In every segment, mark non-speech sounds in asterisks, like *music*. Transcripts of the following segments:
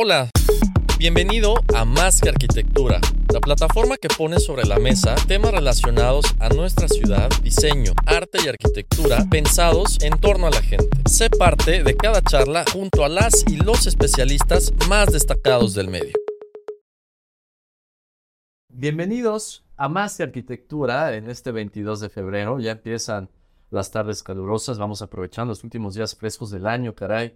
Hola, bienvenido a Más que Arquitectura, la plataforma que pone sobre la mesa temas relacionados a nuestra ciudad, diseño, arte y arquitectura pensados en torno a la gente. Sé parte de cada charla junto a las y los especialistas más destacados del medio. Bienvenidos a Más que Arquitectura en este 22 de febrero. Ya empiezan las tardes calurosas. Vamos aprovechando los últimos días frescos del año, caray.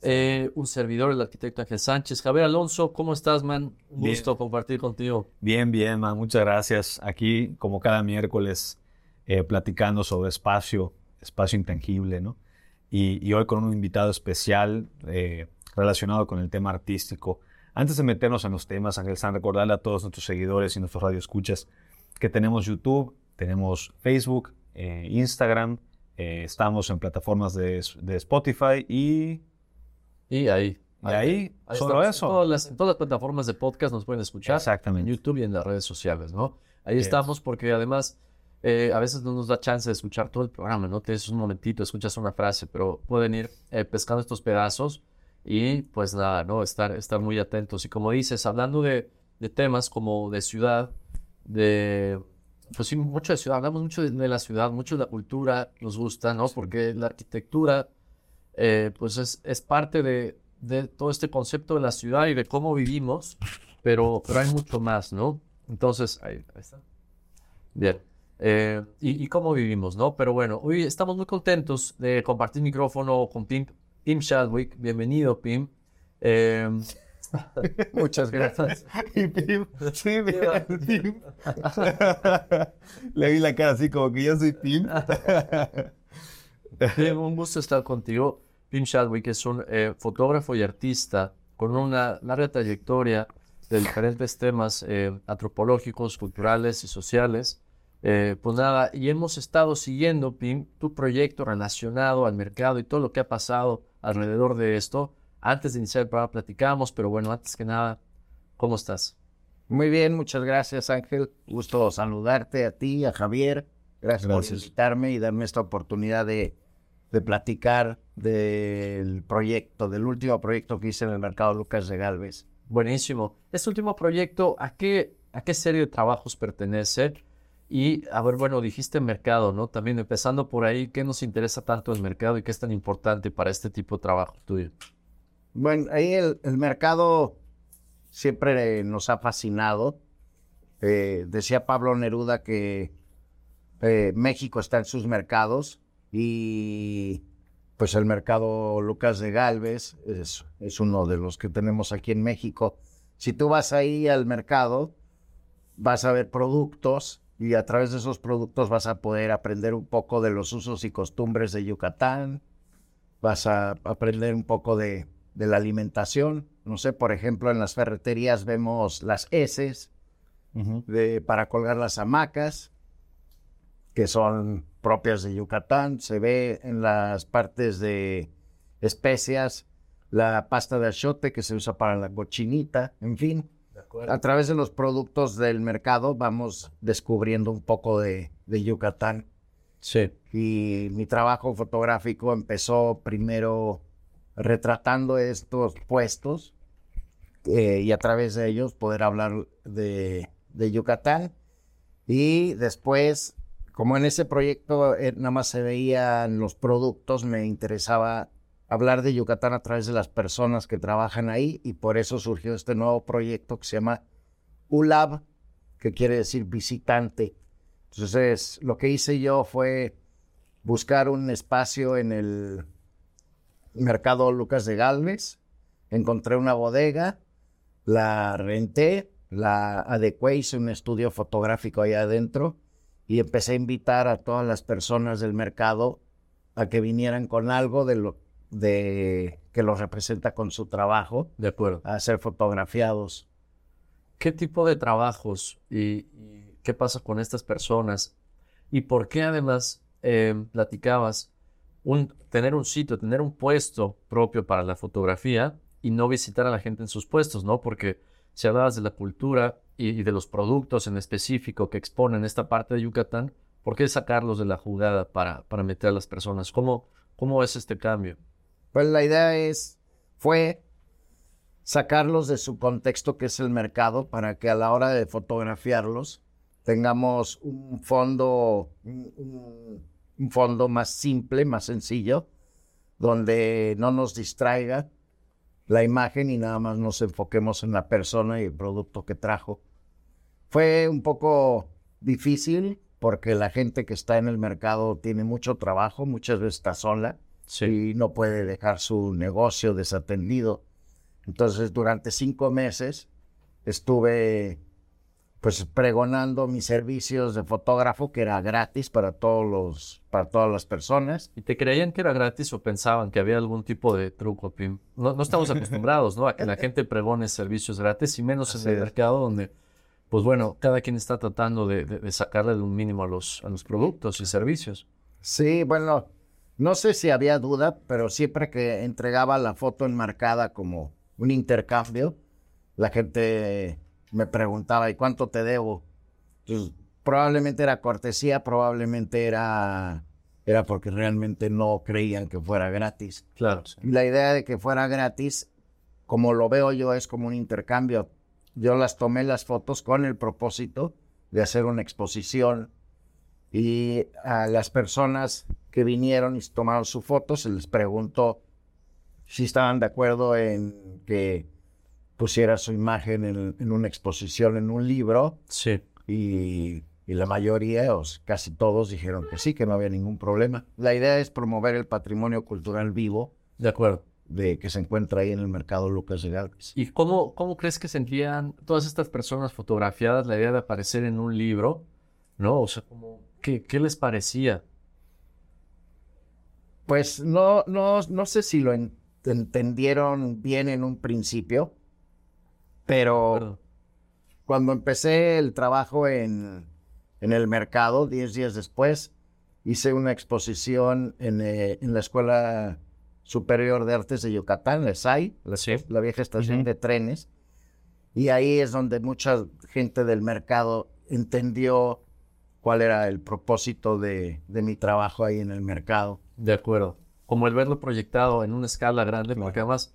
Eh, un servidor, el arquitecto Ángel Sánchez. Javier Alonso, ¿cómo estás, man? Un Bien. gusto compartir contigo. Bien, bien, man. Muchas gracias. Aquí, como cada miércoles, eh, platicando sobre espacio, espacio intangible, ¿no? Y, y hoy con un invitado especial eh, relacionado con el tema artístico. Antes de meternos en los temas, Ángel San, recordarle a todos nuestros seguidores y nuestros radioescuchas que tenemos YouTube, tenemos Facebook, Instagram, estamos en plataformas de, de Spotify y, Y ahí. y ahí, solo estamos. En eso. todas, las, en todas las plataformas de podcast nos pueden escuchar. Exactamente. En YouTube y en las redes sociales, ¿no? Ahí Yes. estamos porque además eh, a veces no nos da chance de escuchar todo el programa, ¿no? Tienes un momentito, escuchas una frase, pero pueden ir eh, pescando estos pedazos y pues nada, ¿no? Estar, estar muy atentos. Y como dices, hablando de, de temas como de ciudad, de... Pues sí, mucho de ciudad, hablamos mucho de, de la ciudad, mucho de la cultura, nos gusta, ¿no? Porque la arquitectura, eh, pues es, es parte de, de todo este concepto de la ciudad y de cómo vivimos, pero, pero hay mucho más, ¿no? Entonces, ahí, ahí está. Bien. Eh, y, y cómo vivimos, ¿no? Pero bueno, hoy estamos muy contentos de compartir micrófono con Pim, Pim Chadwick. Bienvenido, Pim. Eh, *laughs* Muchas gracias. *laughs* Y Pim, sí, mira, Pim. *laughs* Le vi la cara así como que yo soy Pim. Pim, un gusto estar contigo. Pim Chadwick es un eh, fotógrafo y artista con una larga trayectoria de diferentes temas eh, antropológicos, culturales y sociales. Eh, pues nada, y hemos estado siguiendo, Pim, tu proyecto relacionado al mercado y todo lo que ha pasado alrededor de esto. Antes de iniciar el programa platicamos, pero bueno, antes que nada, ¿cómo estás? Muy bien, muchas gracias Ángel. Gusto saludarte a ti, a Javier. Gracias, por Gracias. invitarme y darme esta oportunidad de, de platicar del proyecto, del último proyecto que hice en el mercado Lucas de Galvez. Buenísimo. Este último proyecto, ¿a qué, a qué serie de trabajos pertenece? Y, a ver, bueno, dijiste mercado, ¿no? También empezando por ahí, ¿qué nos interesa tanto el mercado y qué es tan importante para este tipo de trabajo tuyo? Bueno, ahí el, el mercado siempre nos ha fascinado. Eh, decía Pablo Neruda que eh, México está en sus mercados y pues el mercado Lucas de Galvez es, es uno de los que tenemos aquí en México. Si tú vas ahí al mercado, vas a ver productos y a través de esos productos vas a poder aprender un poco de los usos y costumbres de Yucatán, vas a aprender un poco de, de la alimentación. No sé, por ejemplo, en las ferreterías vemos las heces de, para colgar las hamacas, que son propias de Yucatán. Se ve en las partes de especias la pasta de achiote que se usa para la cochinita, en fin. A través de los productos del mercado vamos descubriendo un poco de, de Yucatán. Sí. Y mi trabajo fotográfico empezó primero retratando estos puestos eh, y a través de ellos poder hablar de, de Yucatán. Y después, como en ese proyecto eh, nada más se veían los productos, me interesaba hablar de Yucatán a través de las personas que trabajan ahí y por eso surgió este nuevo proyecto que se llama ULAB, que quiere decir visitante. Entonces, lo que hice yo fue buscar un espacio en el mercado Lucas de Galvez, encontré una bodega, la renté, la adecué, hice un estudio fotográfico ahí adentro y empecé a invitar a todas las personas del mercado a que vinieran con algo de lo de que los representa con su trabajo De acuerdo. a ser fotografiados. ¿Qué tipo de trabajos y, y qué pasa con estas personas? ¿Y por qué además eh, platicabas un, tener un sitio, tener un puesto propio para la fotografía y no visitar a la gente en sus puestos, ¿no? Porque si hablabas de la cultura y, de los productos en específico que exponen esta parte de Yucatán, ¿por qué sacarlos de la jugada para, para meter a las personas? ¿Cómo, ¿Cómo es este cambio? Pues la idea es, fue sacarlos de su contexto que es el mercado para que a la hora de fotografiarlos tengamos un fondo, un- un fondo más simple, más sencillo, donde no nos distraiga la imagen y nada más nos enfoquemos en la persona y el producto que trajo. Fue un poco difícil porque la gente que está en el mercado tiene mucho trabajo, muchas veces está sola y no puede dejar su negocio desatendido. Entonces, durante cinco meses estuve pues pregonando mis servicios de fotógrafo que era gratis para todos los para todas las personas. ¿Y te creían que era gratis o pensaban que había algún tipo de truco, Pim? No, no estamos acostumbrados, ¿no? A que la *laughs* gente pregone servicios gratis y menos en el mercado donde, pues bueno, cada quien está tratando de, de- de sacarle de un mínimo a los, a los productos y servicios. Sí, bueno, no sé si había duda, pero siempre que entregaba la foto enmarcada como un intercambio, la gente me preguntaba, ¿y cuánto te debo? Entonces, probablemente era cortesía, probablemente era, era porque realmente no creían que fuera gratis. Claro. Y la idea de que fuera gratis, como lo veo yo, es como un intercambio. Yo las tomé las fotos con el propósito de hacer una exposición y a las personas que vinieron y tomaron su foto se les preguntó si estaban de acuerdo en que pusiera su imagen en, en una exposición en un libro Sí. y, y la mayoría, o casi todos, dijeron que sí, que no había ningún problema. La idea es promover el patrimonio cultural vivo De acuerdo. De que se encuentra ahí en el mercado Lucas de Galvez. ¿Y cómo, cómo crees que sentían todas estas personas fotografiadas la idea de aparecer en un libro? ¿No? O sea, como, ¿qué, qué les parecía? Pues no, no, no sé si lo en- entendieron bien en un principio, pero cuando empecé el trabajo en, en el mercado, 10 días después, hice una exposición en, eh, en la Escuela Superior de Artes de Yucatán, la SAI, la, Sí. la vieja estación de trenes, y ahí es donde mucha gente del mercado entendió cuál era el propósito de, de mi trabajo ahí en el mercado. De acuerdo. Como el verlo proyectado en una escala grande, porque además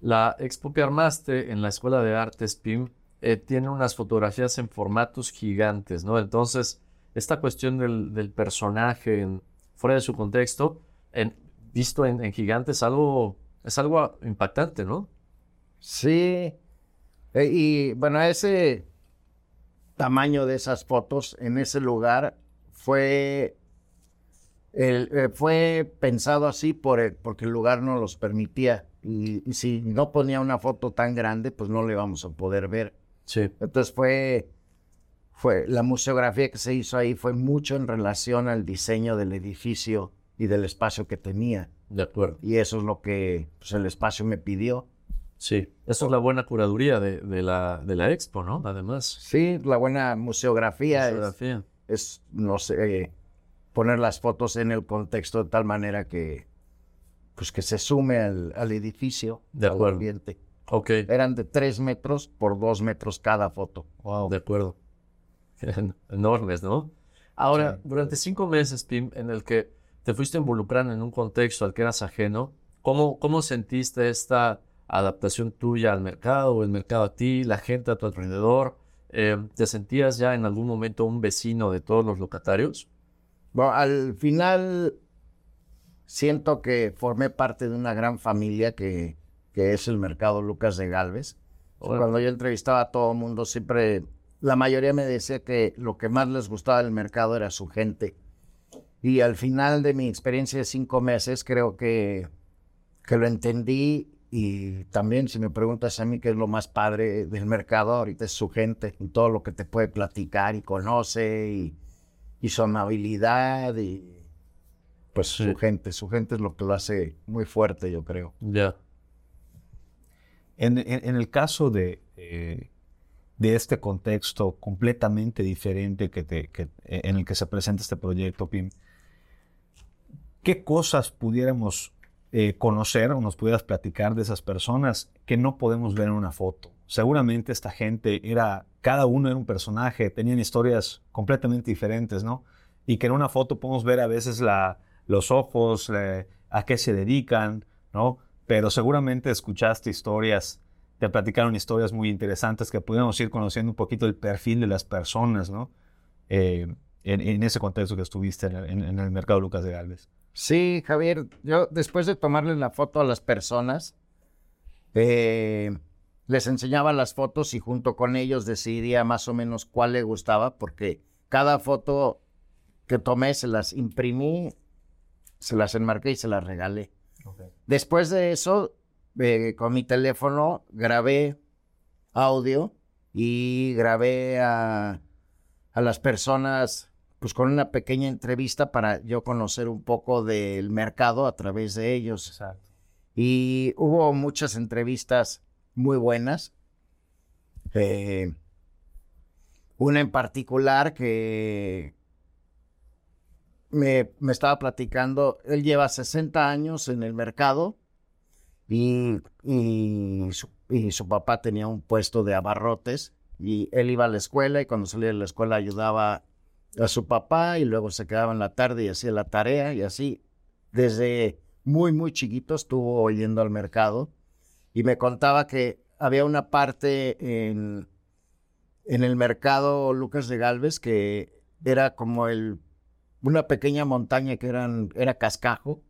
la expo que armaste en la Escuela de Artes PIM eh, tiene unas fotografías en formatos gigantes, ¿no? Entonces, esta cuestión del, del personaje en- fuera de su contexto, en, visto en, en gigante, es algo, es algo impactante, ¿no? Sí. Eh, y bueno, ese tamaño de esas fotos en ese lugar fue, el- eh, fue pensado así por el- porque el lugar no los permitía. Y, y si no ponía una foto tan grande, pues no le íbamos a poder ver. Sí. Entonces fue, fue, la museografía que se hizo ahí fue mucho en relación al diseño del edificio y del espacio que tenía. De acuerdo. Y eso es lo que pues, el espacio me pidió. Sí. Eso es la buena curaduría de, de la, de la expo, ¿no? Además. Sí, la buena museografía, es- Fotografía. Es, no sé, poner las fotos en el contexto de tal manera que, pues que se sume al, al edificio, De al acuerdo. ambiente. Ok. Eran de tres metros por dos metros cada foto. Wow, de acuerdo. *laughs* Enormes, ¿no? Ahora, durante cinco meses, Pim, en el que te fuiste involucrando en un contexto al que eras ajeno, ¿cómo, cómo sentiste esta adaptación tuya al mercado, o el mercado a ti, la gente a tu alrededor? Eh, ¿te sentías ya en algún momento un vecino de todos los locatarios? Bueno, al final siento que formé parte de una gran familia que, que es el mercado Lucas de Galvez. Órale. Cuando yo entrevistaba a todo el mundo, siempre, la mayoría me decía que lo que más les gustaba del mercado era su gente. Y al final de mi experiencia de cinco meses, creo que, que lo entendí. Y también, si me preguntas a mí qué es lo más padre del mercado, ahorita es su gente y todo lo que te puede platicar y conoce y, y su amabilidad. Y pues Sí. su gente. Su gente es lo que lo hace muy fuerte, yo creo. Ya. En, en- en el caso de, eh, de este contexto completamente diferente que te- que- en el que se presenta este proyecto, Pim, ¿qué cosas pudiéramos eh, conocer o nos pudieras platicar de esas personas que no podemos ver en una foto? Seguramente esta gente era, cada uno era un personaje, tenían historias completamente diferentes, ¿no? Y que en una foto podemos ver a veces la, los ojos, la- a qué se dedican, ¿no? Pero seguramente escuchaste historias, te platicaron historias muy interesantes que pudiéramos ir conociendo un poquito el perfil de las personas, ¿no? Eh, en, en ese contexto que estuviste en, el- en- en el mercado Lucas de Galvez. Sí, Javier, yo después de tomarle la foto a las personas, eh, les enseñaba las fotos y junto con ellos decidía más o menos cuál le gustaba, porque cada foto que tomé se las imprimí, se las enmarqué y se las regalé. Después de eso, eh, con mi teléfono grabé audio y grabé a, a las personas pues con una pequeña entrevista para yo conocer un poco del mercado a través de ellos. Exacto. Y hubo muchas entrevistas muy buenas. Eh, una en particular que me, me estaba platicando, él lleva 60 años en el mercado y, y, su, y su papá tenía un puesto de abarrotes y él iba a la escuela y cuando salía de la escuela ayudaba a su papá y luego se quedaba en la tarde y hacía la tarea y así. Desde muy, muy chiquito estuvo yendo al mercado y me contaba que había una parte en, en el mercado Lucas de Galvez que era como el, una pequeña montaña que eran, era cascajo.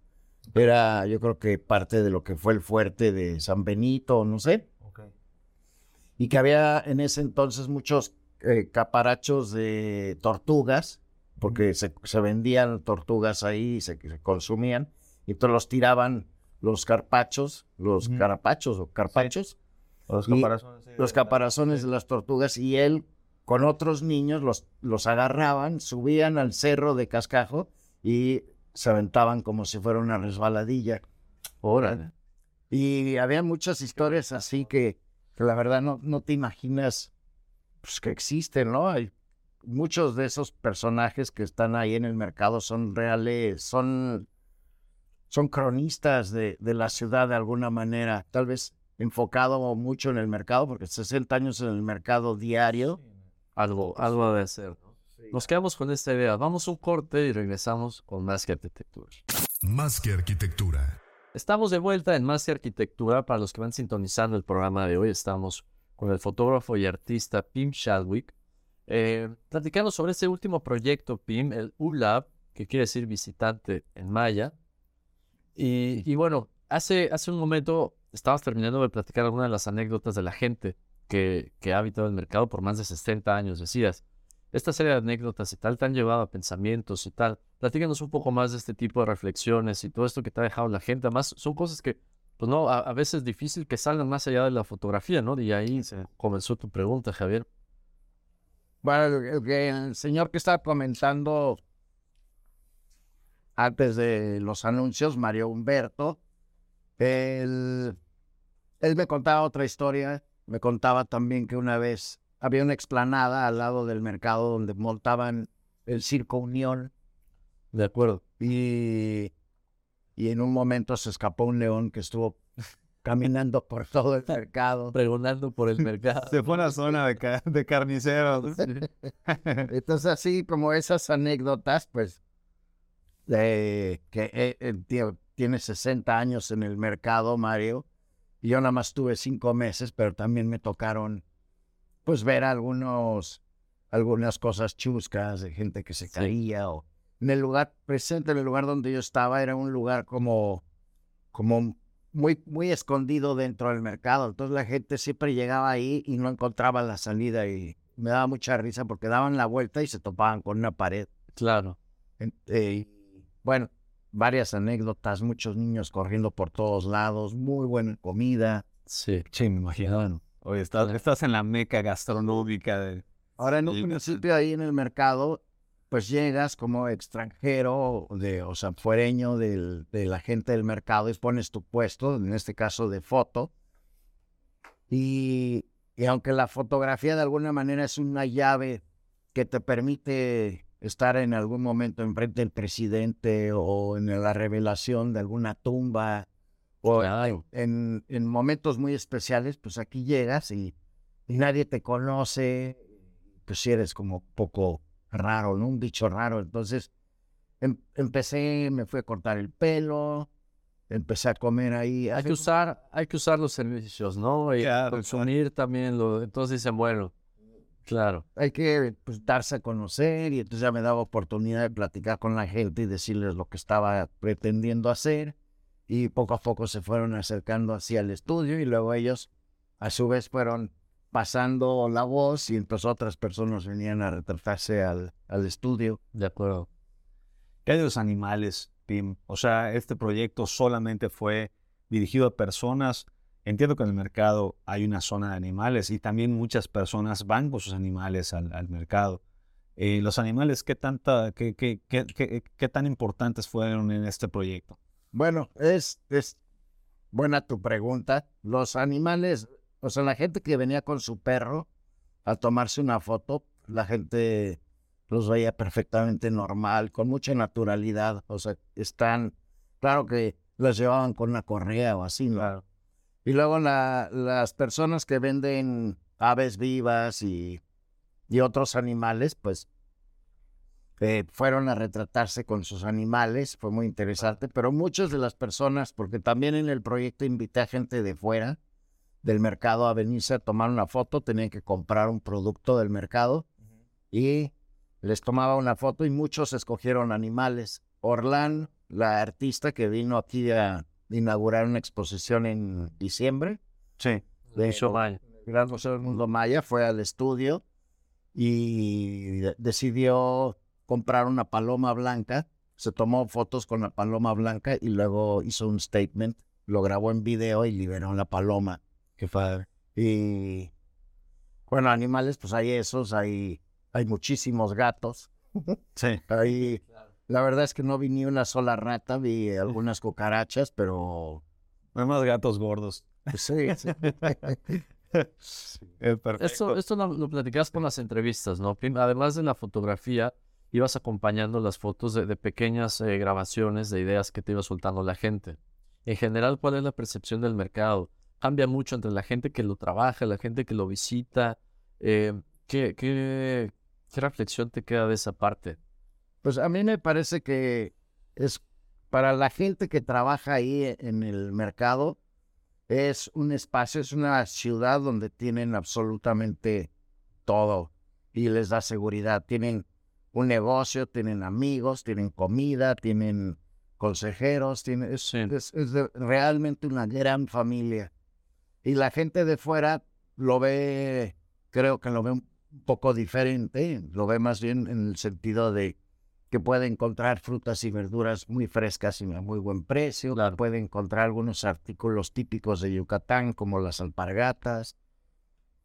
Era, yo creo que parte de lo que fue el fuerte de San Benito, no sé. Y que había en ese entonces muchos eh, caparachos de tortugas, porque se, se vendían tortugas ahí y se, se consumían. Y entonces los tiraban los carpachos, los carapachos o carpachos, Los caparazones. sí, los de- las tortugas, y él con otros niños los, los agarraban, subían al cerro de cascajo y se aventaban como si fuera una resbaladilla. Órale. Y había muchas historias así que, que la verdad no, no te imaginas pues, que existen, ¿no? Hay muchos de esos personajes que están ahí en el mercado son reales, son, son cronistas de, de la ciudad de alguna manera, tal vez enfocado mucho en el mercado, porque 60 años en el mercado diario. Algo, algo de hacer. ¿no? Nos quedamos con esta idea. Vamos a un corte y regresamos con más que arquitectura. Más que arquitectura. Estamos de vuelta en Más que Arquitectura. Para los que van sintonizando el programa de hoy, estamos con el fotógrafo y artista Pim Shadwick, eh, platicando sobre este último proyecto, Pim, el ULAB, que quiere decir visitante en maya. Y, y bueno, hace, hace un momento estabas terminando de platicar algunas de las anécdotas de la gente que, que ha habitado el mercado por más de 60 años, decías. Esta serie de anécdotas y tal te han llevado a pensamientos y tal. Platícanos un poco más de este tipo de reflexiones y todo esto que te ha dejado la gente. Además, son cosas que, pues no, a, a veces es difícil que salgan más allá de la fotografía, ¿no? Y ahí se comenzó tu pregunta, Javier. Bueno, el señor que estaba comentando antes de los anuncios, Mario Humberto, él, él me contaba otra historia. Me contaba también que una vez había una explanada al lado del mercado donde montaban el Circo Unión De acuerdo. y, y en un momento se escapó un león que estuvo *laughs* caminando por todo el mercado. Pregonando por el *laughs* mercado. Se fue a una zona de, ca- de carniceros. *laughs* Entonces, así como esas anécdotas, pues, de que eh, el tío tiene 60 años en el mercado, Mario, y yo nada más tuve cinco meses, pero también me tocaron, pues, ver algunos, algunas cosas chuscas de gente que se Sí. caía o en el lugar presente, en el lugar donde yo estaba, era un lugar como, como muy, muy escondido dentro del mercado. Entonces la gente siempre llegaba ahí y no encontraba la salida y me daba mucha risa porque daban la vuelta y se topaban con una pared. Claro. Eh, bueno, varias anécdotas, muchos niños corriendo por todos lados, muy buena comida. Sí. Sí, me imagino. Oye, estás, estás en la meca gastronómica de... Ahora en un principio ahí en el mercado pues llegas como extranjero, de, o sea, fuereño del, de la gente del mercado y pones tu puesto, en este caso de foto. Y, y aunque la fotografía de alguna manera es una llave que te permite estar en algún momento enfrente del presidente o en la revelación de alguna tumba o Claro. en, en momentos muy especiales, pues aquí llegas y, y nadie te conoce, pues si eres como poco raro, ¿no? Un bicho raro. Entonces em- empecé, me fui a cortar el pelo, empecé a comer ahí. Hay que usar, hay que usar los servicios, ¿no? Y Claro, consumir también lo, entonces dicen, bueno, claro. hay que pues, darse a conocer y entonces ya me daba oportunidad de platicar con la gente y decirles lo que estaba pretendiendo hacer y poco a poco se fueron acercando hacia el estudio y luego ellos a su vez fueron pasando la voz y entonces otras personas venían a retratarse al, al estudio. De acuerdo. ¿Qué hay de los animales, Pim? O sea, este proyecto solamente fue dirigido a personas. Entiendo que en el mercado hay una zona de animales y también muchas personas van con sus animales al, al mercado. Eh, los animales, ¿qué, tanta, qué, qué, qué, qué- qué tan importantes fueron en este proyecto? Bueno, es, es buena tu pregunta. Los animales, o sea, la gente que venía con su perro a tomarse una foto, la gente los veía perfectamente normal, con mucha naturalidad. O sea, están, claro que las llevaban con una correa o así, ¿no? Y luego la- las personas que venden aves vivas y, y otros animales, pues eh, fueron a retratarse con sus animales, fue muy interesante, pero muchas de las personas, porque también en el proyecto invité a gente de fuera del mercado a venirse a tomar una foto, tenían que comprar un producto del mercado y les tomaba una foto y muchos escogieron animales. Orlán, la artista que vino aquí a inaugurar una exposición en diciembre, Sí. de. Gran Museo del Mundo Maya, fue al estudio y de- decidió comprar una paloma blanca. Se tomó fotos con la paloma blanca y luego hizo un statement, lo grabó en video y liberó la paloma. Qué padre. Y bueno, animales, pues hay esos, hay, hay muchísimos gatos. Sí. Ahí, la verdad es que no vi ni una sola rata, vi algunas cucarachas, pero Hay más gatos gordos. pues, sí, sí. *laughs* Perfecto. Esto, esto lo, lo platicas con las entrevistas, ¿no? Además de la fotografía, ibas acompañando las fotos de, de pequeñas eh, grabaciones de ideas que te iba soltando la gente. En general, ¿cuál es la percepción del mercado? Cambia mucho entre la gente que lo trabaja, la gente que lo visita. Eh, ¿qué, qué, qué reflexión te queda de esa parte? Pues a mí me parece que es para la gente que trabaja ahí e- en el mercado, es un espacio, es una ciudad donde tienen absolutamente todo y les da seguridad. Tienen un negocio, tienen amigos, tienen comida, tienen consejeros, tienen, es, Sí. es- es de- realmente una gran familia. Y la gente de fuera lo ve, creo que lo ve un poco diferente, lo ve más bien en el sentido de que puede encontrar frutas y verduras muy frescas y a muy buen precio, Claro. puede encontrar algunos artículos típicos de Yucatán como las alpargatas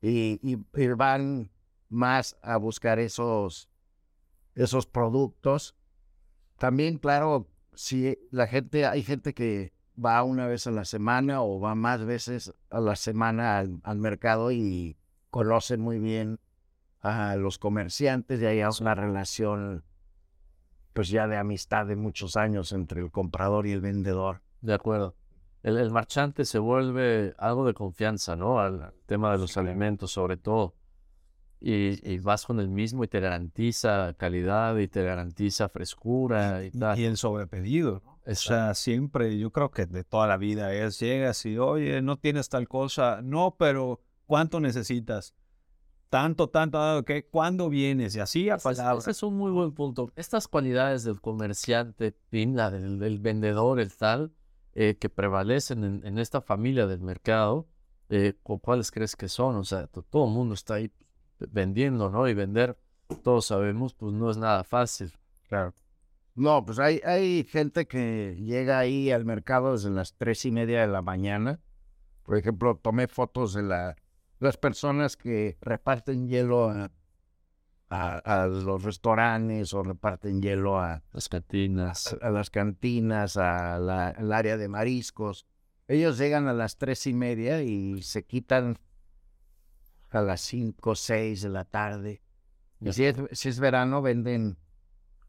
y, y- y van más a buscar esos, esos productos. También, claro, si la gente, hay gente que va una vez a la semana o va más veces a la semana al, al mercado y conocen muy bien a los comerciantes y hay una relación pues ya de amistad de muchos años entre el comprador y el vendedor. De acuerdo. El, el marchante se vuelve algo de confianza, ¿no? Al, al tema de los alimentos, sobre todo. Y, y vas con el mismo y te garantiza calidad y te garantiza frescura y tal. Y el sobrepedido, ¿no? O sea, siempre, yo creo que de toda la vida es, llegas y, oye, no tienes tal cosa, no, pero ¿cuánto necesitas? Tanto, tanto, ok, ¿cuándo vienes? Y así a Ese es- palabras. ese es un muy buen punto. Estas cualidades del comerciante, la del, del vendedor, el tal, eh, que prevalecen en, en esta familia del mercado, eh, ¿cu- ¿cuáles crees que son? O sea, to- todo el mundo está ahí vendiendo, ¿no? Y vender, todos sabemos, pues no es nada fácil. Claro. No, pues hay, hay gente que llega ahí al mercado desde las tres y media de la mañana. Por ejemplo, tomé fotos de la, las personas que reparten hielo a, a, a los restaurantes o reparten hielo a, Las cantinas. a las cantinas, a la- al área de mariscos. Ellos llegan a las tres y media y se quitan a las cinco, seis de la tarde. Y si es, si es verano, venden,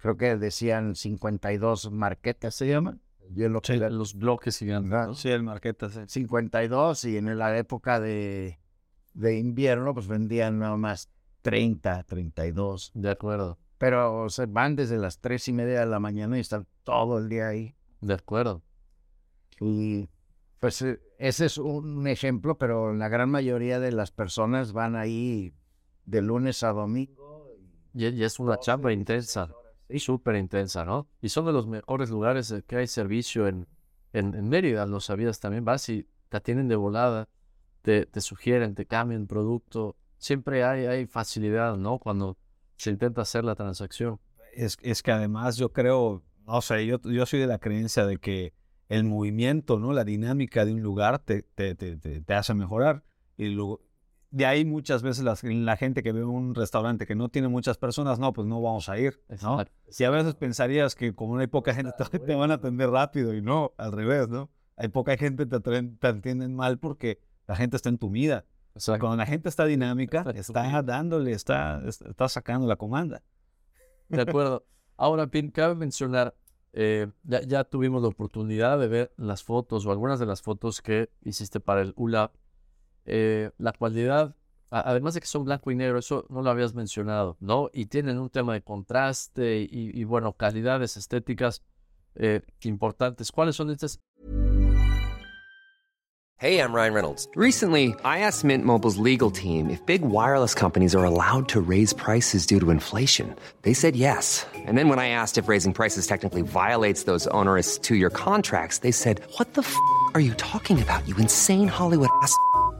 creo que decían 52 marquetas, ¿se llaman? Sí, que- Los bloques gigantes. ¿no? Sí, el Marqueta. sí. 52 y en la época de, de invierno, pues vendían nada más 30, 32. De acuerdo. Pero o sea, van desde las tres y media de la mañana y están todo el día ahí. De acuerdo. Y pues eh, ese es un ejemplo, pero la gran mayoría de las personas van ahí de lunes a domingo. Y, y es una chamba intensa. Súper intensa, ¿no? Y son de los mejores lugares eh, que hay servicio en, en, en Mérida, lo sabías también. Vas y te atienden de volada, te, te sugieren, te cambian producto. Siempre hay, hay facilidad, ¿no? Cuando se intenta hacer la transacción. Es, es que además yo creo, no sé, yo, yo soy de la creencia de que el movimiento, ¿no? La dinámica de un lugar te, te, te, te- hace mejorar. Y luego, de ahí muchas veces las- la gente que ve un restaurante que no tiene muchas personas, no, pues no vamos a ir. Si a veces pensarías que como no hay poca gente, te, te van a atender rápido y no, al revés, ¿no? Hay poca gente, te, te atienden mal porque la gente está entumida. Exacto. Cuando la gente está dinámica, Está dándole, está, está sacando la comanda. De acuerdo. Ahora, Pin, cabe mencionar, eh, ya, ya tuvimos la oportunidad de ver las fotos o algunas de las fotos que hiciste para el ULAB. Eh, la cualidad, además de que son blanco y negro, eso no lo habías mencionado, ¿no? Y tienen un tema de contraste y, y, bueno, calidades estéticas eh, importantes. ¿Cuáles son estas? Hey, I'm Ryan Reynolds. Recently, I asked Mint Mobile's legal team if big wireless companies are allowed to raise prices due to inflation. They said yes. And then when I asked if raising prices technically violates those onerous two year contracts, they said, What the f are you talking about, you insane Hollywood ass?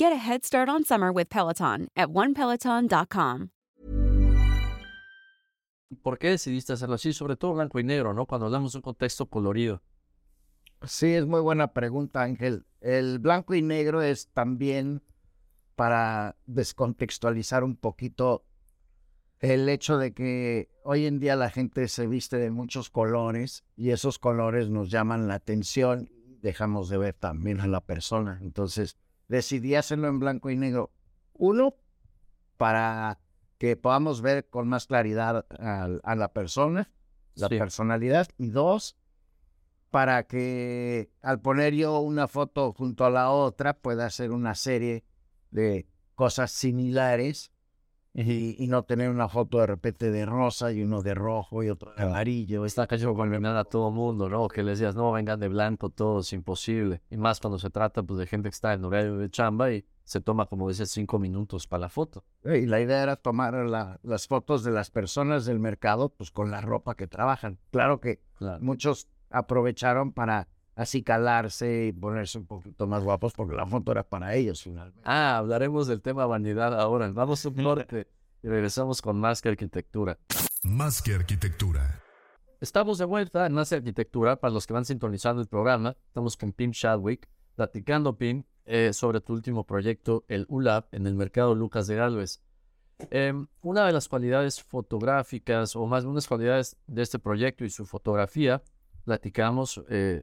Get a head start on summer with Peloton at onepeloton.com. ¿Por qué decidiste hacerlo así? Sobre todo blanco y negro, ¿no? Cuando hablamos de un contexto colorido. Sí, es muy buena pregunta, Ángel. El blanco y negro es también para descontextualizar un poquito el hecho de que hoy en día la gente se viste de muchos colores y esos colores nos llaman la atención dejamos de ver también a la persona. Entonces decidí hacerlo en blanco y negro. Uno, para que podamos ver con más claridad a, a la persona, la Sí. personalidad. Y dos, para que al poner yo una foto junto a la otra pueda hacer una serie de cosas similares y, y no tener una foto de repente de rosa y uno de rojo y otro de amarillo. Está cayendo con a todo el mundo, ¿no? Que les digas, no, vengan de blanco todos, imposible. Y más cuando se trata pues, de gente que está en horario de chamba y se toma, como decías, cinco minutos para la foto. Y la idea era tomar la- las fotos de las personas del mercado pues con la ropa que trabajan. Claro que Claro. muchos aprovecharon para así calarse y ponerse un poquito más guapos porque la foto era para ellos finalmente. Ah, hablaremos del tema vanidad ahora. Vamos a un *laughs* corte y regresamos con más que arquitectura. Más que arquitectura. Estamos de vuelta en Más que Arquitectura. Para los que van sintonizando el programa, estamos con Pim Chadwick, platicando, Pim, eh, sobre tu último proyecto, el ULAB, en el mercado Lucas de Galvez. Em, una de las cualidades fotográficas, o más unas cualidades de este proyecto y su fotografía, platicamos eh,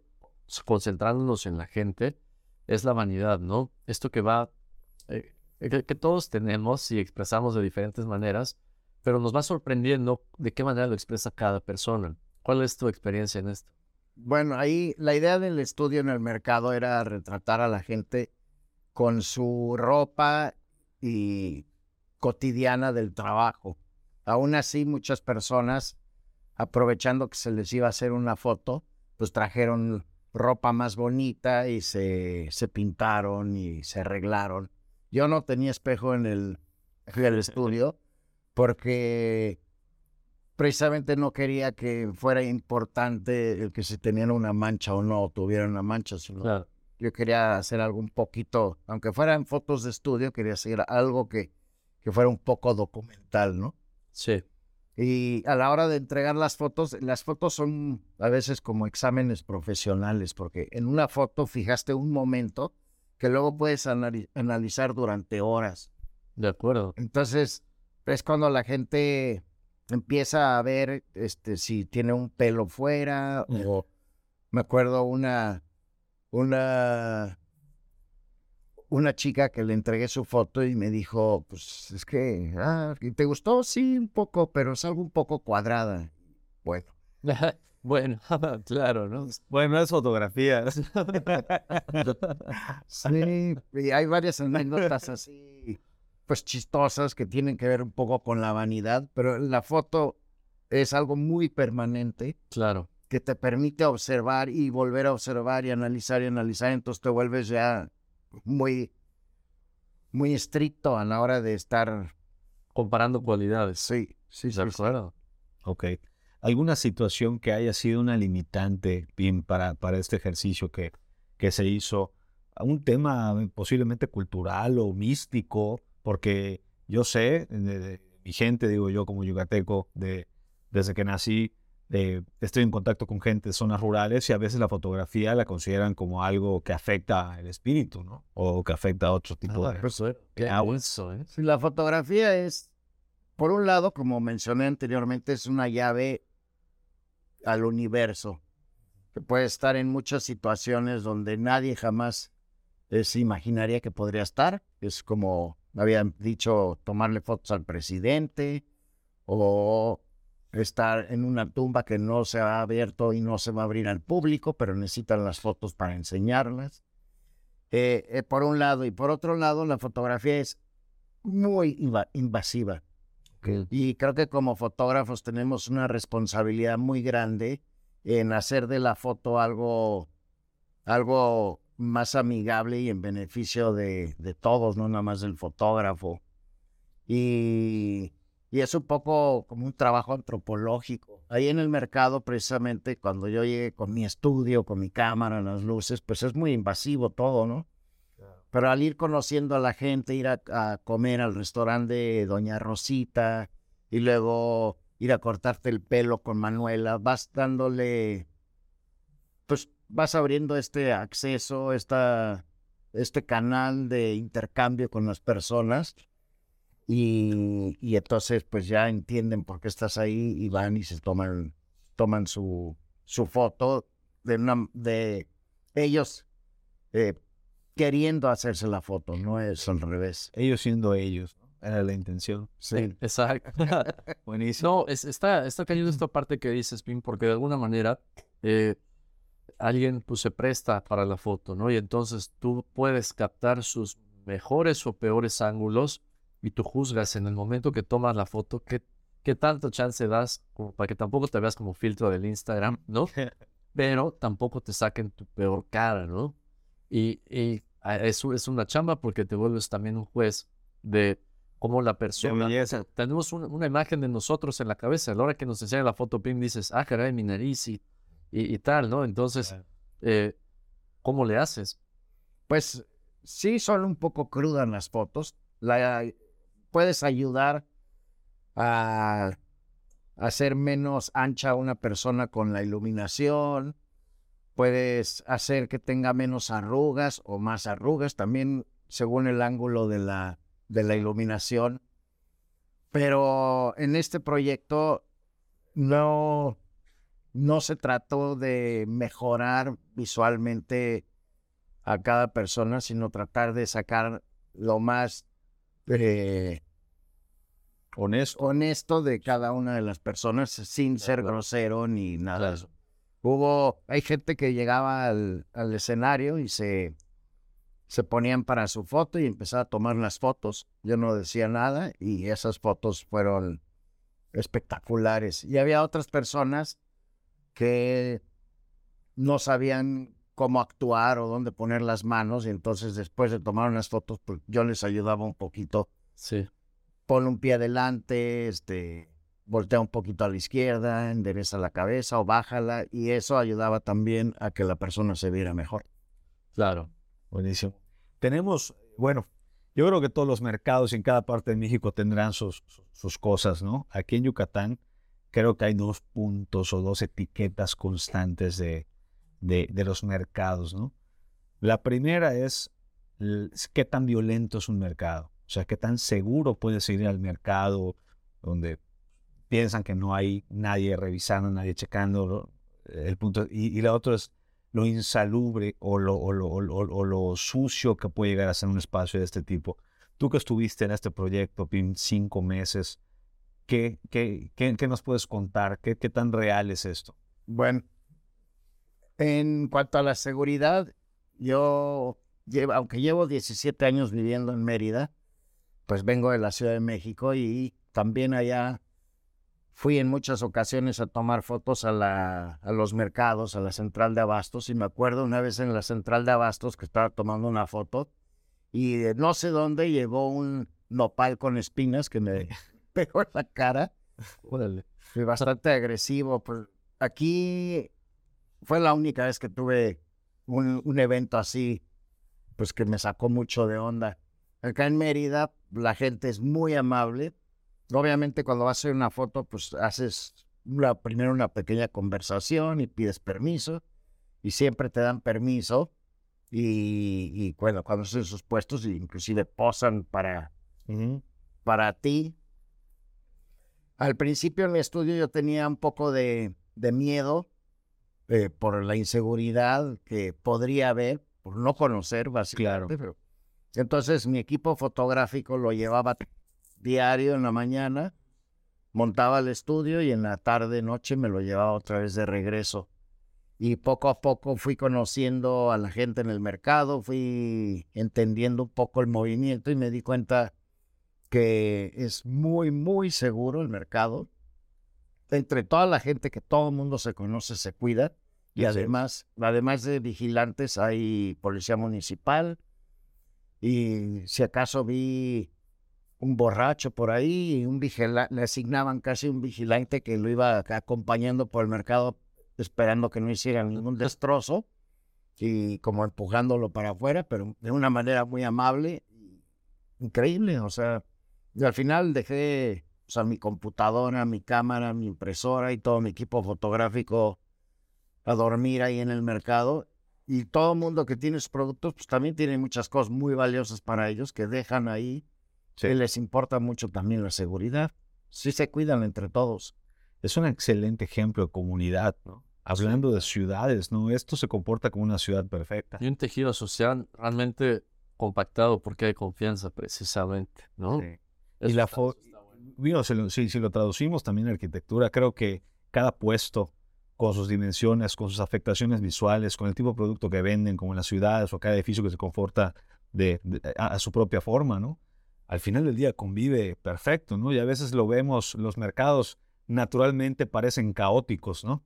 concentrándonos en la gente, es la vanidad, ¿no? Esto que va, eh, que, que todos tenemos y expresamos de diferentes maneras, pero nos va sorprendiendo de qué manera lo expresa cada persona. ¿Cuál es tu experiencia en esto? Bueno, ahí la idea del estudio en el mercado era retratar a la gente con su ropa y cotidiana del trabajo. Aún así, muchas personas, aprovechando que se les iba a hacer una foto, pues trajeron ropa más bonita y se, se pintaron y se arreglaron. Yo no tenía espejo en el, en el *laughs* estudio porque precisamente no quería que fuera importante el que se tenía una mancha o no tuviera una mancha, sino Claro. yo quería hacer algo un poquito, aunque fueran fotos de estudio, quería hacer algo que, que fuera un poco documental, ¿no? Sí. Y a la hora de entregar las fotos, las fotos son a veces como exámenes profesionales, porque en una foto fijaste un momento que luego puedes anali- analizar durante horas. De acuerdo. Entonces, es cuando la gente empieza a ver este, si tiene un pelo fuera, o me acuerdo una, una, una chica que le entregué su foto y me dijo, pues es que, ah, ¿te gustó? Sí, un poco, pero es algo un poco cuadrada. Bueno, bueno, *laughs* claro, ¿no? Bueno, es fotografía. *laughs* sí, y hay varias anécdotas así, pues chistosas que tienen que ver un poco con la vanidad, pero la foto es algo muy permanente Claro. que te permite observar y volver a observar y analizar y analizar, entonces te vuelves ya muy, muy estricto a la hora de estar. Comparando cualidades. Sí, sí, sí, acuerdo. Ok. ¿Alguna situación que haya sido una limitante, Pim, para, para este ejercicio que, que se hizo? Un tema eh, posiblemente cultural o místico, porque yo sé, de, de mi gente, digo yo como yucateco, de, desde que nací, eh, estoy en contacto con gente de zonas rurales y a veces la fotografía la consideran como algo que afecta el espíritu, ¿no? O que afecta a otro tipo de... Pues, Qué Ah, bueno. denso, ¿eh? Sí, la fotografía es, por un lado, como mencioné anteriormente, es una llave al universo, que puede estar en muchas situaciones donde nadie jamás eh, se imaginaría que podría estar. Es como habían dicho, tomarle fotos al presidente o estar en una tumba que no se ha abierto y no se va a abrir al público, pero necesitan las fotos para enseñarlas. Eh, eh, por un lado, y por otro lado, la fotografía es muy inva- invasiva. Y creo que como fotógrafos tenemos una responsabilidad muy grande en hacer de la foto algo, algo más amigable y en beneficio de, de todos, no nada más del fotógrafo. Y, y es un poco como un trabajo antropológico. Ahí en el mercado, precisamente, cuando yo llegué con mi estudio, con mi cámara, las luces, pues es muy invasivo todo, ¿no? Pero al ir conociendo a la gente, ir a, a comer al restaurante de Doña Rosita y luego ir a cortarte el pelo con Manuela, vas dándole, pues vas abriendo este acceso, esta, este canal de intercambio con las personas y, y entonces pues ya entienden por qué estás ahí y van y se toman, toman su, su foto de, una, de ellos eh, queriendo hacerse la foto, no es al revés. Ellos siendo ellos, ¿no? Era la intención. Sí. *laughs* Exacto. *laughs* Buenísimo. No, es- está, está cayendo esta parte que dices, Pim, porque de alguna manera eh, alguien pues, se presta para la foto, ¿no? Y entonces tú puedes captar sus mejores o peores ángulos y tú juzgas en el momento que tomas la foto qué, qué tanto chance das como para que tampoco te veas como filtro del Instagram, *laughs* ¿no? Pero tampoco te saquen tu peor cara, ¿no? Y, y ah, eso es una chamba porque te vuelves también un juez de cómo la persona... Tenemos una, una imagen de nosotros en la cabeza. A la hora que nos enseña la foto, Pim, dices, ah, caray, mi nariz y, y, y tal, ¿no? Entonces, eh, ¿cómo le haces? Pues sí, son un poco crudas las fotos. La, puedes ayudar a hacer menos ancha una persona con la iluminación. Puedes hacer que tenga menos arrugas o más arrugas, también según el ángulo de la, de la iluminación. Pero en este proyecto no, no se trató de mejorar visualmente a cada persona, sino tratar de sacar lo más eh, Honesto. honesto de cada una de las personas sin ser grosero ni nada. de eso. Hubo, hay gente que llegaba al, al escenario y se, se ponían para su foto y empezaba a tomar las fotos. Yo no decía nada y esas fotos fueron espectaculares. Y había otras personas que no sabían cómo actuar o dónde poner las manos y entonces después de tomar unas fotos, pues yo les ayudaba un poquito Sí. pon un pie adelante, este, voltea un poquito a la izquierda, endereza la cabeza o bájala y eso ayudaba también a que la persona se viera mejor. Claro. Buenísimo. Tenemos, bueno, yo creo que todos los mercados en cada parte de México tendrán sus, sus cosas, ¿no? Aquí en Yucatán creo que hay dos puntos o dos etiquetas constantes de, de, de los mercados, ¿no? La primera es qué tan violento es un mercado, o sea, qué tan seguro puedes ir al mercado donde piensan que no hay nadie revisando, nadie checando el punto. Y, y la otra es lo insalubre o lo, o, lo, o lo- o lo sucio que puede llegar a ser un espacio de este tipo. Tú que estuviste en este proyecto, cinco meses, ¿qué, qué, qué, qué nos puedes contar? ¿Qué, ¿Qué tan real es esto? Bueno, en cuanto a la seguridad, yo, llevo, aunque llevo 17 años viviendo en Mérida, pues vengo de la Ciudad de México y también allá fui en muchas ocasiones a tomar fotos a, la, a los mercados, a la central de abastos. Y me acuerdo una vez en la central de abastos que estaba tomando una foto y de no sé dónde llegó un nopal con espinas que me *laughs* pegó en la cara. Fui bastante agresivo. Pues aquí fue la única vez que tuve un, un evento así, pues que me sacó mucho de onda. Acá en Mérida la gente es muy amable. Obviamente cuando vas a hacer una foto, pues haces una, primero una pequeña conversación y pides permiso y siempre te dan permiso y, y bueno, cuando hacen sus puestos inclusive posan para, para ti. Al principio en mi estudio yo tenía un poco de, de miedo eh, por la inseguridad que podría haber, por no conocer básicamente. pero- entonces mi equipo fotográfico lo llevaba diario en la mañana, montaba el estudio y en la tarde, noche me lo llevaba otra vez de regreso. Y poco a poco fui conociendo a la gente en el mercado, fui entendiendo un poco el movimiento y me di cuenta que es muy, muy seguro el mercado. Entre toda la gente que todo el mundo se conoce, se cuida. Y Sí. además, además de vigilantes, hay policía municipal. Y si acaso vi un borracho por ahí, y un vigila- le asignaban casi un vigilante que lo iba ac- acompañando por el mercado, esperando que no hiciera ningún *laughs* destrozo y como empujándolo para afuera, pero de una manera muy amable, increíble, o sea, y al final dejé, o sea, mi computadora, mi cámara, mi impresora y todo mi equipo fotográfico a dormir ahí en el mercado. Y todo el mundo que tiene sus productos, pues también tiene muchas cosas muy valiosas para ellos que dejan ahí. Sí. Y les importa mucho también la seguridad. Sí se cuidan entre todos. Es un excelente ejemplo de comunidad, ¿no? Hablando de ciudades, ¿no? Esto se comporta como una ciudad perfecta. Y un tejido social realmente compactado porque hay confianza precisamente, ¿no? Y la Digo, si, lo, si- si lo traducimos también a arquitectura, creo que cada puesto con sus dimensiones, con sus afectaciones visuales, con el tipo de producto que venden, como en las ciudades o cada edificio que se comporta de, de- a, a su propia forma, ¿no? Al final del día convive perfecto, ¿no? Y a veces lo vemos, los mercados naturalmente parecen caóticos, ¿no?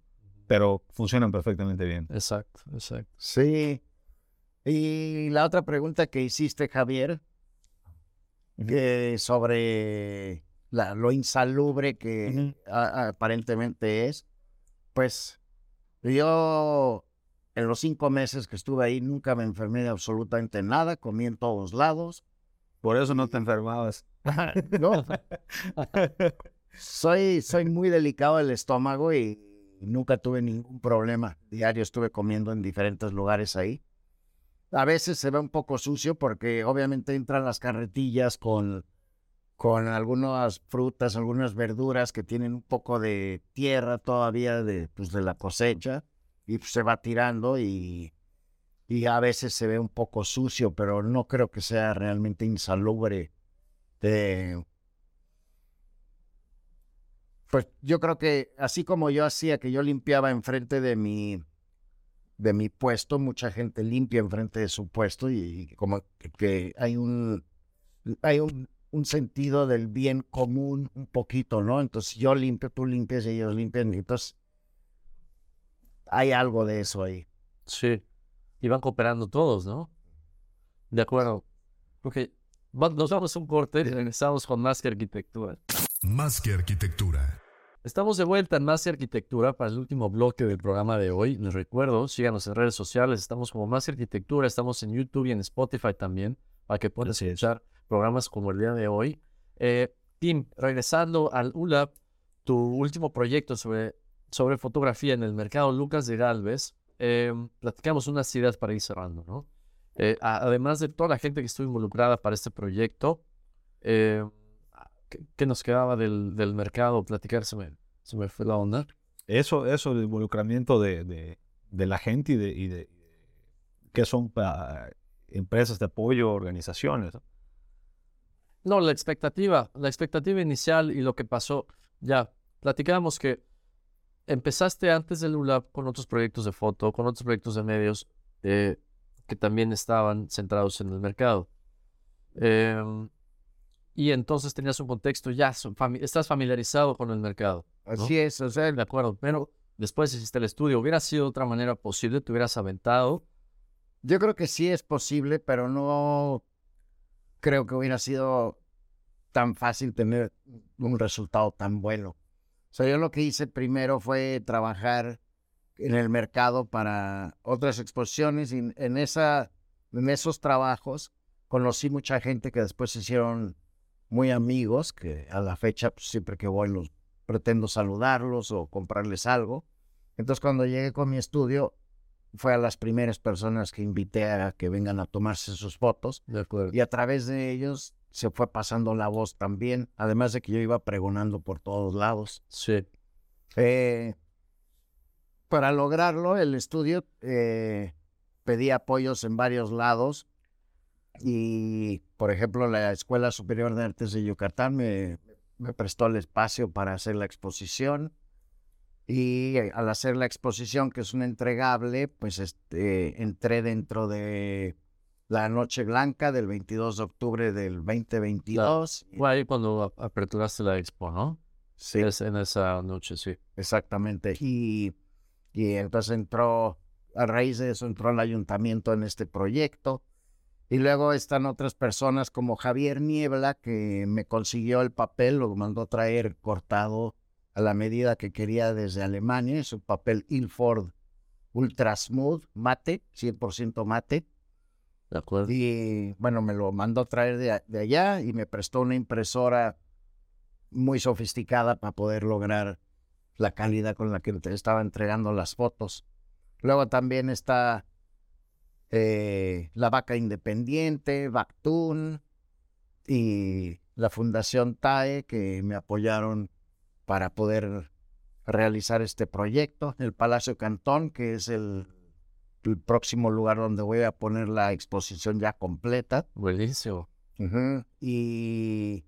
Pero funcionan perfectamente bien. Exacto, exacto. Sí. Y la otra pregunta que hiciste, Javier, que sobre la- lo insalubre que a- aparentemente es, pues yo en los cinco meses que estuve ahí nunca me enfermé de absolutamente nada, comí en todos lados. Por eso no te enfermabas. No. soy, soy muy delicado del estómago y nunca tuve ningún problema. Diario estuve comiendo en diferentes lugares ahí. A veces se ve un poco sucio porque obviamente entran las carretillas con, con algunas frutas, algunas verduras que tienen un poco de tierra todavía de, pues, de la cosecha y pues, se va tirando y, y a veces se ve un poco sucio, pero no creo que sea realmente insalubre. Eh, pues yo creo que así como yo hacía que yo limpiaba enfrente de mi de mi puesto, mucha gente limpia enfrente de su puesto y, y como que, hay un hay un, un sentido del bien común un poquito, ¿no? Entonces yo limpio, tú limpias y ellos limpian, y entonces hay algo de eso ahí. Sí. Y van cooperando todos, ¿no? De acuerdo. Ok. Nos vamos a un corte y regresamos con más que arquitectura. Más que arquitectura. Estamos de vuelta en Más y Arquitectura para el último bloque del programa de hoy. Les recuerdo, síganos en redes sociales, estamos como Más y Arquitectura, estamos en YouTube y en Spotify también, para que puedan escuchar programas como el día de hoy. Eh, Tim, regresando al ULAP, tu último proyecto sobre, sobre fotografía en el mercado Lucas de Galvez, eh, platicamos unas ideas para ir cerrando, ¿no? Eh, a- además de toda la gente que estuvo involucrada para este proyecto, eh, ¿qué, qué nos quedaba del, del mercado? Platicar, se me, se me fue la onda. Eso, eso, el involucramiento de, de- de la gente y de, y de- que son empresas de apoyo, organizaciones. ¿no? No, la expectativa, la expectativa inicial y lo que pasó. Ya, platicábamos que empezaste antes del ULAB con otros proyectos de foto, con otros proyectos de medios eh, que también estaban centrados en el mercado. Em, y entonces tenías un contexto, ya fami- estás familiarizado con el mercado. ¿no? Así es, o sea, De acuerdo, pero después hiciste el estudio. ¿Hubiera sido de otra manera posible? ¿Te hubieras aventado? Yo creo que sí es posible, pero no creo que hubiera sido tan fácil tener un resultado tan bueno. O sea, yo lo que hice primero fue trabajar en el mercado para otras exposiciones y en, esa, en esos trabajos conocí mucha gente que después se hicieron muy amigos, que a la fecha pues, siempre que voy los pretendo saludarlos o comprarles algo. Entonces cuando llegué con mi estudio fue a las primeras personas que invité a que vengan a tomarse sus fotos De acuerdo. y a través de ellos se fue pasando la voz también, además de que yo iba pregonando por todos lados. Sí. Eh, para lograrlo, el estudio eh, pedía apoyos en varios lados y, por ejemplo, la Escuela Superior de Artes de Yucatán me, me prestó el espacio para hacer la exposición y eh, al hacer la exposición, que es un entregable, pues este, entré dentro de la Noche Blanca del 22 de octubre del 2022. Fue ahí cuando ap- aperturaste la expo, ¿no? Sí. Es en esa noche, sí. Exactamente. Y, y entonces entró, a raíz de eso entró el ayuntamiento en este proyecto. Y luego están otras personas como Javier Niebla, que me consiguió el papel, lo mandó traer cortado a la medida que quería desde Alemania. Es un papel Ilford Ultra Smooth, mate, 100% mate. De acuerdo. Y bueno, me lo mandó traer de, a- de allá y me prestó una impresora muy sofisticada para poder lograr la calidad con la que te estaba entregando las fotos. Luego también está eh, La Vaca Independiente, Bactún y la Fundación TAE que me apoyaron para poder realizar este proyecto. El Palacio Cantón, que es el, el próximo lugar donde voy a poner la exposición ya completa. Buenísimo. Y,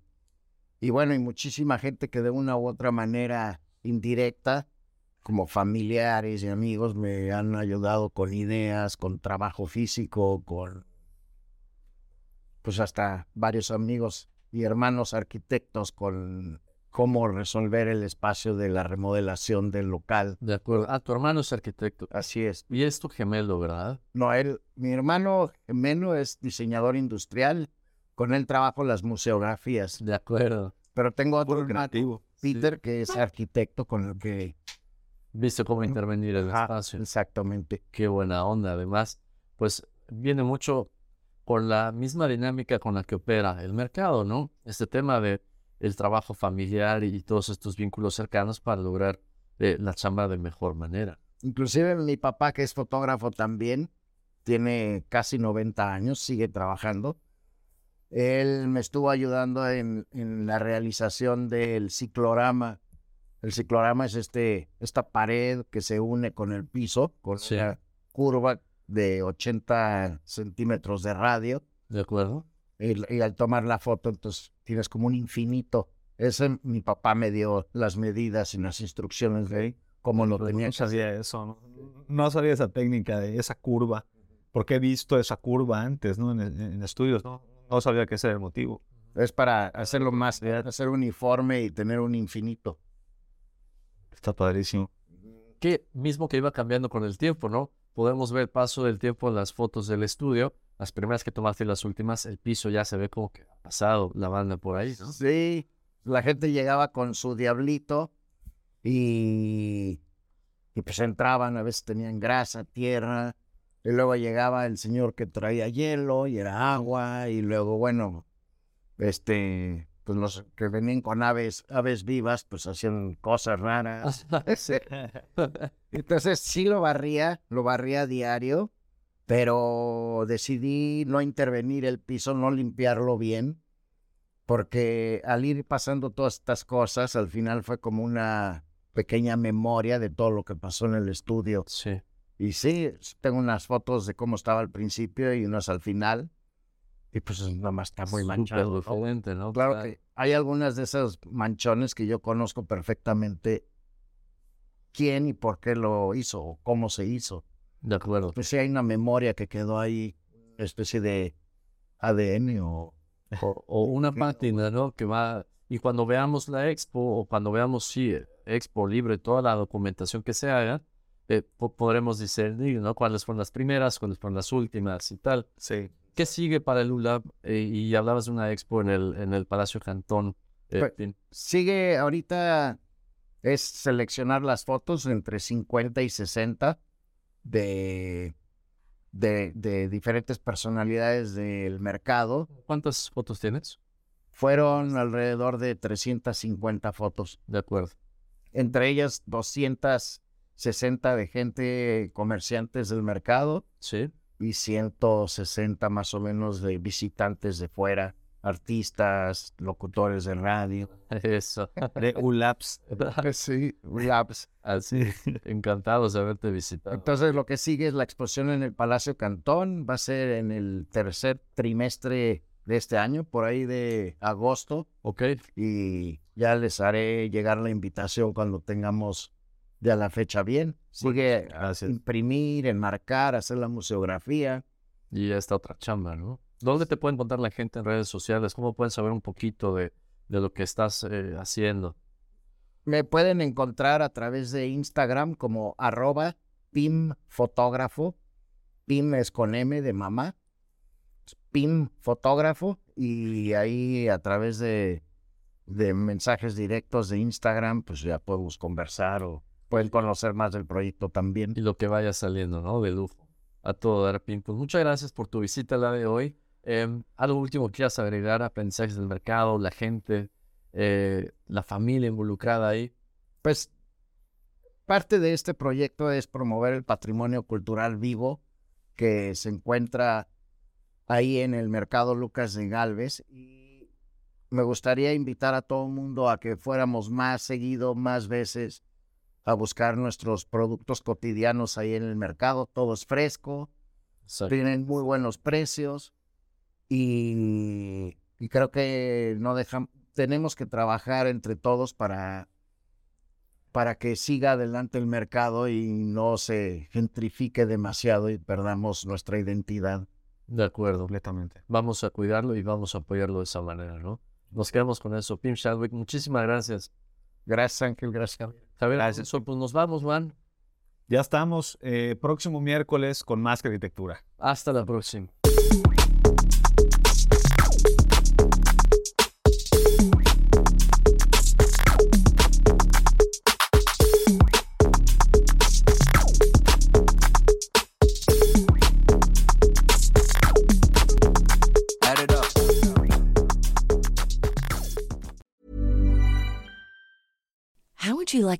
y bueno, y muchísima gente que de una u otra manera indirecta, como familiares y amigos, me han ayudado con ideas, con trabajo físico, con pues hasta varios amigos y hermanos arquitectos con cómo resolver el espacio de la remodelación del local. De acuerdo. Ah, tu hermano es arquitecto. Así es. Y es tu gemelo, ¿verdad? No, él, mi hermano gemelo es diseñador industrial. Con él trabajo las museografías. De acuerdo. Pero tengo otro hermano, creativo. Peter, que es arquitecto con el que... Viste cómo intervenir en el Ajá, espacio. Exactamente. Qué buena onda. Además, pues viene mucho con la misma dinámica con la que opera el mercado, ¿no? Este tema de el trabajo familiar y todos estos vínculos cercanos para lograr eh, la chamba de mejor manera. Inclusive mi papá, que es fotógrafo también, tiene casi 90 años, sigue trabajando. Él me estuvo ayudando en, en la realización del ciclorama. El ciclorama es este, esta pared que se une con el piso, con Sí. una curva de 80 centímetros de radio. ¿De acuerdo? Y, y al tomar la foto, entonces tienes como un infinito. Ese mi papá me dio las medidas y las instrucciones de cómo lo tenía No sabía eso, ¿no? No sabía esa técnica de esa curva, porque he visto esa curva antes, ¿no? En, en estudios, ¿no? No sabía que ese era el motivo. Es para hacerlo más, hacer uniforme y tener un infinito. Está padrísimo. que mismo que iba cambiando con el tiempo, ¿no? Podemos ver el paso del tiempo en las fotos del estudio. Las primeras que tomaste y las últimas, el piso ya se ve como que ha pasado la banda por ahí, ¿no? Sí, la gente llegaba con su diablito y, y pues entraban, a veces tenían grasa, tierra, y luego llegaba el señor que traía hielo y era agua, y luego, bueno, este, pues los que venían con aves, aves vivas, pues hacían cosas raras. *laughs* *laughs* Entonces sí lo barría, lo barría a diario, pero decidí no intervenir el piso, no limpiarlo bien, porque al ir pasando todas estas cosas, al final fue como una pequeña memoria de todo lo que pasó en el estudio. Sí. Y sí, tengo unas fotos de cómo estaba al principio y unas al final. Y pues nada más está muy manchado. diferente, ¿no? Claro que hay algunas de esos manchones que yo conozco perfectamente quién y por qué lo hizo o cómo se hizo. De acuerdo. Pues sí hay una memoria que quedó ahí, especie de ADN o... *laughs* O, o una página, ¿no? Que va... Y cuando veamos la expo o cuando veamos, sí, expo libre, toda la documentación que se haga, eh, po- podremos discernir, ¿no? Cuáles fueron las primeras, cuáles fueron las últimas y tal. Sí. ¿Qué sigue para el ULAB? Eh, y hablabas de una expo en el, en el Palacio Cantón. eh, Pues-. Sigue ahorita, es seleccionar las fotos entre 50 y 60 de, de, de diferentes personalidades del mercado. ¿Cuántas fotos tienes? Fueron alrededor de 350 fotos. De acuerdo. entre ellas 260 de gente, comerciantes del mercado Sí. y 160 más o menos de visitantes de fuera, artistas, locutores de radio. *laughs* Eso. De ULAPS. *laughs* Sí, labs. Así. Encantados de haberte visitado. Entonces lo que sigue es la exposición en el Palacio Cantón, va a ser en el tercer trimestre de este año, por ahí de agosto, Ok. y ya les haré llegar la invitación cuando tengamos ya la fecha bien. Sigue a imprimir, enmarcar, hacer la museografía. Y esta otra chamba, ¿no? ¿Dónde te puede encontrar la gente en redes sociales? ¿Cómo pueden saber un poquito de, de lo que estás eh, haciendo? Me pueden encontrar a través de Instagram como arroba pimfotógrafo. Pim es con M de mamá. Pim fotógrafo. Y ahí a través de, de mensajes directos de Instagram, pues ya podemos conversar o pueden conocer más del proyecto también. Y lo que vaya saliendo, ¿no? De lujo. A todo dar, Pim. Pues muchas gracias por tu visita la de hoy. Em, algo último que quieras agregar, aprendizajes del mercado, la gente, eh, la familia involucrada ahí. Pues parte de este proyecto es promover el patrimonio cultural vivo que se encuentra ahí en el mercado Lucas de Galvez y me gustaría invitar a todo el mundo a que fuéramos más seguido, más veces a buscar nuestros productos cotidianos ahí en el mercado. Todo es fresco, Exacto. tienen muy buenos precios y, y creo que no dejan, tenemos que trabajar entre todos para, para que siga adelante el mercado y no se gentrifique demasiado y perdamos nuestra identidad. De acuerdo. Completamente. Vamos a cuidarlo y vamos a apoyarlo de esa manera, ¿no? Nos quedamos con eso. Pim Chadwick, muchísimas gracias. Gracias Ángel, gracias. Javier. Gracias. Alonso, pues nos vamos, Juan. Ya estamos eh, próximo miércoles con más que arquitectura. Hasta la próxima.